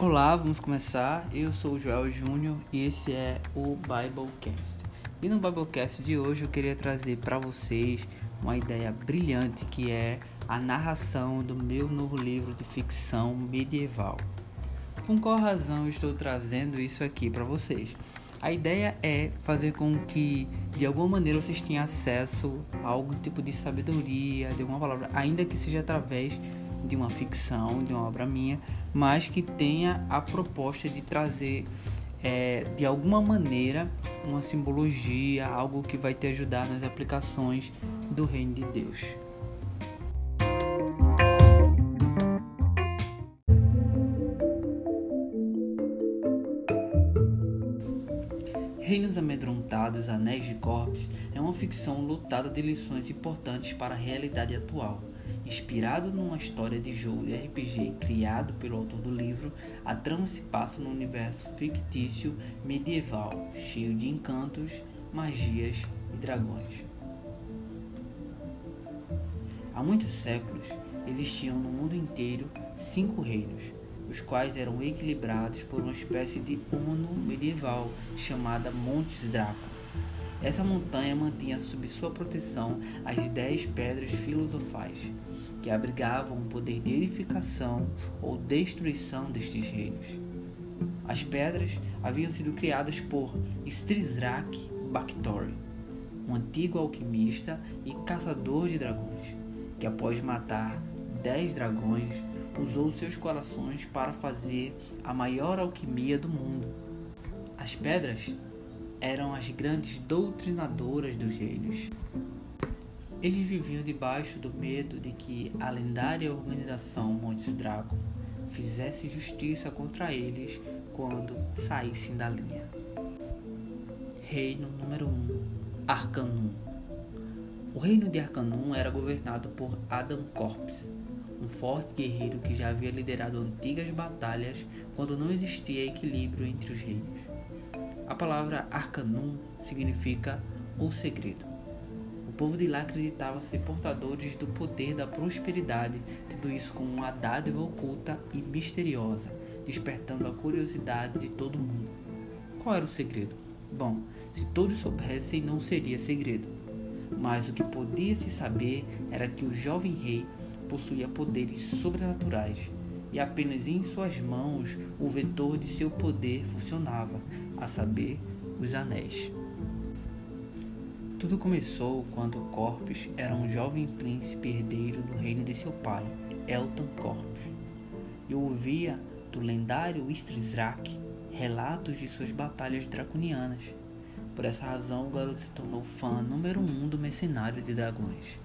Olá, vamos começar. Eu sou o Joel Júnior e esse é o Biblecast. E no Biblecast de hoje eu queria trazer para vocês uma ideia brilhante que é a narração do meu novo livro de ficção medieval. Com qual razão eu estou trazendo isso aqui para vocês? A ideia é fazer com que de alguma maneira vocês tenham acesso a algum tipo de sabedoria, de uma palavra, ainda que seja através de uma ficção, de uma obra minha, mas que tenha a proposta de trazer é, de alguma maneira uma simbologia, algo que vai te ajudar nas aplicações do reino de Deus. Reinos Amedrontados, Anéis de Corpus é uma ficção lotada de lições importantes para a realidade atual. Inspirado numa história de jogo de RPG criado pelo autor do livro, a trama se passa num universo fictício medieval, cheio de encantos, magias e dragões. Há muitos séculos existiam no mundo inteiro cinco reinos, os quais eram equilibrados por uma espécie de ONU medieval chamada Montes Draco. Essa montanha mantinha sob sua proteção as dez pedras filosofais, que abrigavam o poder de edificação ou destruição destes reinos. As pedras haviam sido criadas por Strizrak Baktori, um antigo alquimista e caçador de dragões, que após matar dez dragões usou seus corações para fazer a maior alquimia do mundo. As pedras eram as grandes doutrinadoras dos reinos. Eles viviam debaixo do medo de que a lendária organização Montes Draco fizesse justiça contra eles quando saíssem da linha. Reino número 1 um, Arcanum O reino de Arcanum era governado por Adam Corpus, um forte guerreiro que já havia liderado antigas batalhas quando não existia equilíbrio entre os reinos. A palavra Arcanum significa o segredo. Povo de lá acreditava ser portadores do poder da prosperidade, tendo isso como uma dádiva oculta e misteriosa, despertando a curiosidade de todo mundo. Qual era o segredo? Bom, se todos soubessem, não seria segredo. Mas o que podia se saber era que o jovem rei possuía poderes sobrenaturais e apenas em suas mãos o vetor de seu poder funcionava, a saber, os anéis. Tudo começou quando Corpus era um jovem príncipe herdeiro do reino de seu pai, Elton Corpus, e ouvia do lendário Istrizrak relatos de suas batalhas draconianas. Por essa razão, o garoto se tornou fã número um do mercenário de dragões.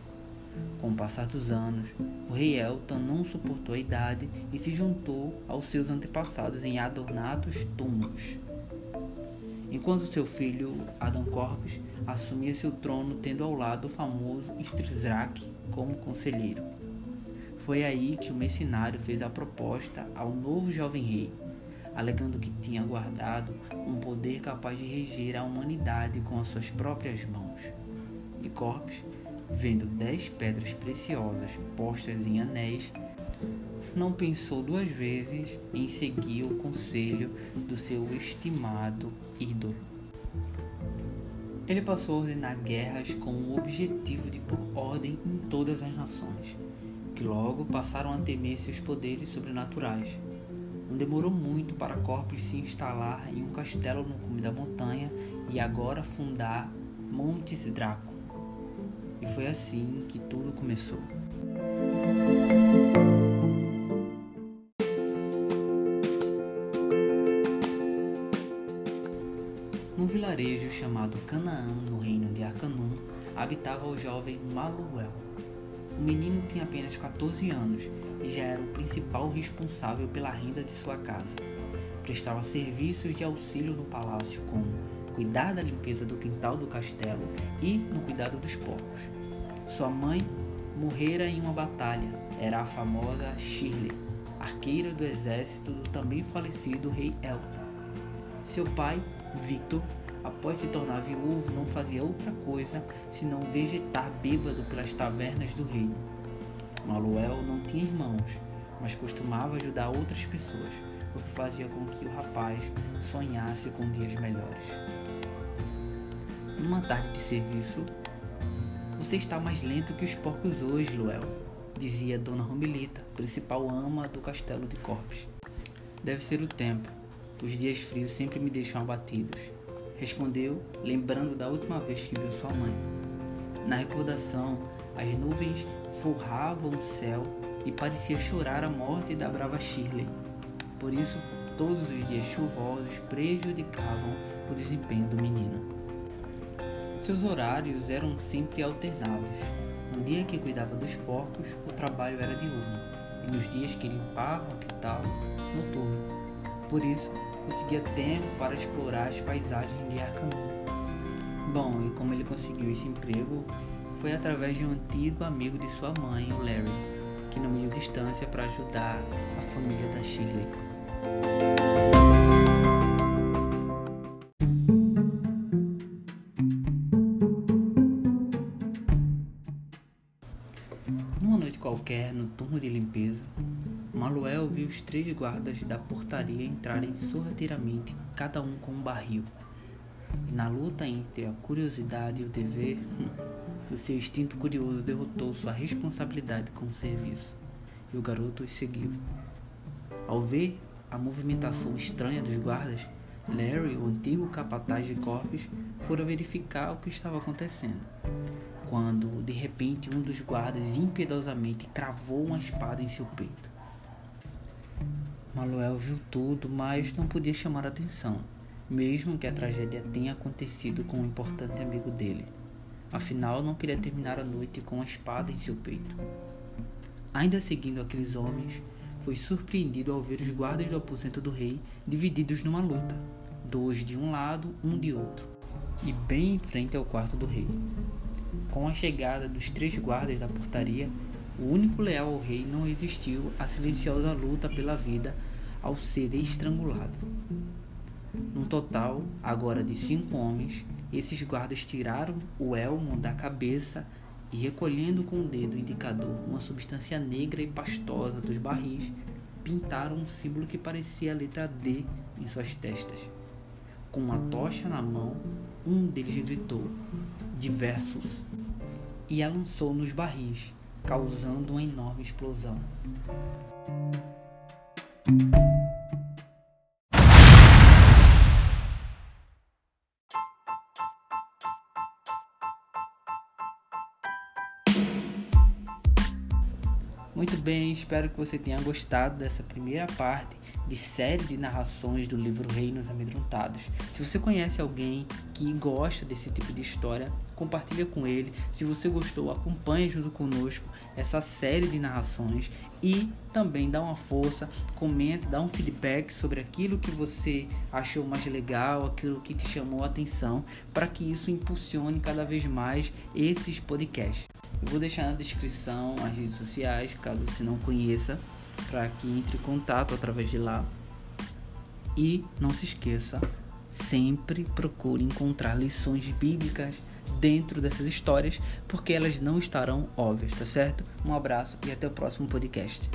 Com o passar dos anos, o rei Elton não suportou a idade e se juntou aos seus antepassados em adornados túmulos. Enquanto seu filho, Adam Corpus, assumia seu trono tendo ao lado o famoso Strizrak como conselheiro. Foi aí que o mercenário fez a proposta ao novo jovem rei, alegando que tinha guardado um poder capaz de reger a humanidade com as suas próprias mãos. E Corpus vendo dez pedras preciosas postas em anéis, não pensou duas vezes em seguir o conselho do seu estimado ídolo. Ele passou a ordenar guerras com o objetivo de pôr ordem em todas as nações, que logo passaram a temer seus poderes sobrenaturais. Não demorou muito para Corpus se instalar em um castelo no cume da montanha e agora fundar Montes Draco e foi assim que tudo começou. Chamado Canaã, no reino de Arcanum, habitava o jovem Maluel. O menino tinha apenas 14 anos e já era o principal responsável pela renda de sua casa. Prestava serviços de auxílio no palácio como cuidar da limpeza do quintal do castelo e no cuidado dos porcos. Sua mãe morrera em uma batalha, era a famosa Shirley, arqueira do exército do também falecido rei Elton. Seu pai, Victor, após se tornar viúvo, não fazia outra coisa senão vegetar bêbado pelas tavernas do reino. Maluel não tinha irmãos, mas costumava ajudar outras pessoas, o que fazia com que o rapaz sonhasse com dias melhores. Numa tarde de serviço, você está mais lento que os porcos hoje, Luel, dizia Dona Romilita, principal ama do castelo de Corpes. Deve ser o tempo. Os dias frios sempre me deixam abatidos. Respondeu, lembrando da última vez que viu sua mãe. Na recordação, as nuvens forravam o céu e parecia chorar a morte da brava Shirley. Por isso, todos os dias chuvosos prejudicavam o desempenho do menino. Seus horários eram sempre alternados. No dia que cuidava dos porcos, o trabalho era diurno, e nos dias que limpava o quintal, noturno. Por isso, conseguia tempo para explorar as paisagens de Arcanum. Bom, e como ele conseguiu esse emprego, foi através de um antigo amigo de sua mãe, o Larry, que não mediu distância para ajudar a família da Shirley. Os três guardas da portaria entrarem sorrateiramente, cada um com um barril. E na luta entre a curiosidade e o dever, o seu instinto curioso derrotou sua responsabilidade com o serviço, e o garoto os seguiu. Ao ver a movimentação estranha dos guardas, Larry, o antigo capataz de corpos, fora verificar o que estava acontecendo. Quando, de repente, um dos guardas impiedosamente cravou uma espada em seu peito. Manuel viu tudo, mas não podia chamar atenção, mesmo que a tragédia tenha acontecido com um importante amigo dele. Afinal, não queria terminar a noite com a espada em seu peito. Ainda seguindo aqueles homens, foi surpreendido ao ver os guardas do aposento do rei divididos numa luta, dois de um lado, um de outro, e bem em frente ao quarto do rei. Com a chegada dos três guardas da portaria, o único leal ao rei não resistiu à silenciosa luta pela vida ao ser estrangulado. Num total, agora de cinco homens, esses guardas tiraram o elmo da cabeça e, recolhendo com o dedo indicador uma substância negra e pastosa dos barris, pintaram um símbolo que parecia a letra D em suas testas. Com uma tocha na mão, um deles gritou: Diversos! e a lançou nos barris, causando uma enorme explosão. Muito bem, espero que você tenha gostado dessa primeira parte de série de narrações do livro Reinos Amedrontados. Se você conhece alguém que gosta desse tipo de história, compartilha com ele. Se você gostou, acompanhe junto conosco essa série de narrações e também dá uma força, comente, dá um feedback sobre aquilo que você achou mais legal, aquilo que te chamou a atenção, para que isso impulsione cada vez mais esses podcasts. Eu vou deixar na descrição as redes sociais, caso você não conheça, para que entre em contato através de lá. E não se esqueça, sempre procure encontrar lições bíblicas dentro dessas histórias, porque elas não estarão óbvias, tá certo? Um abraço e até o próximo podcast.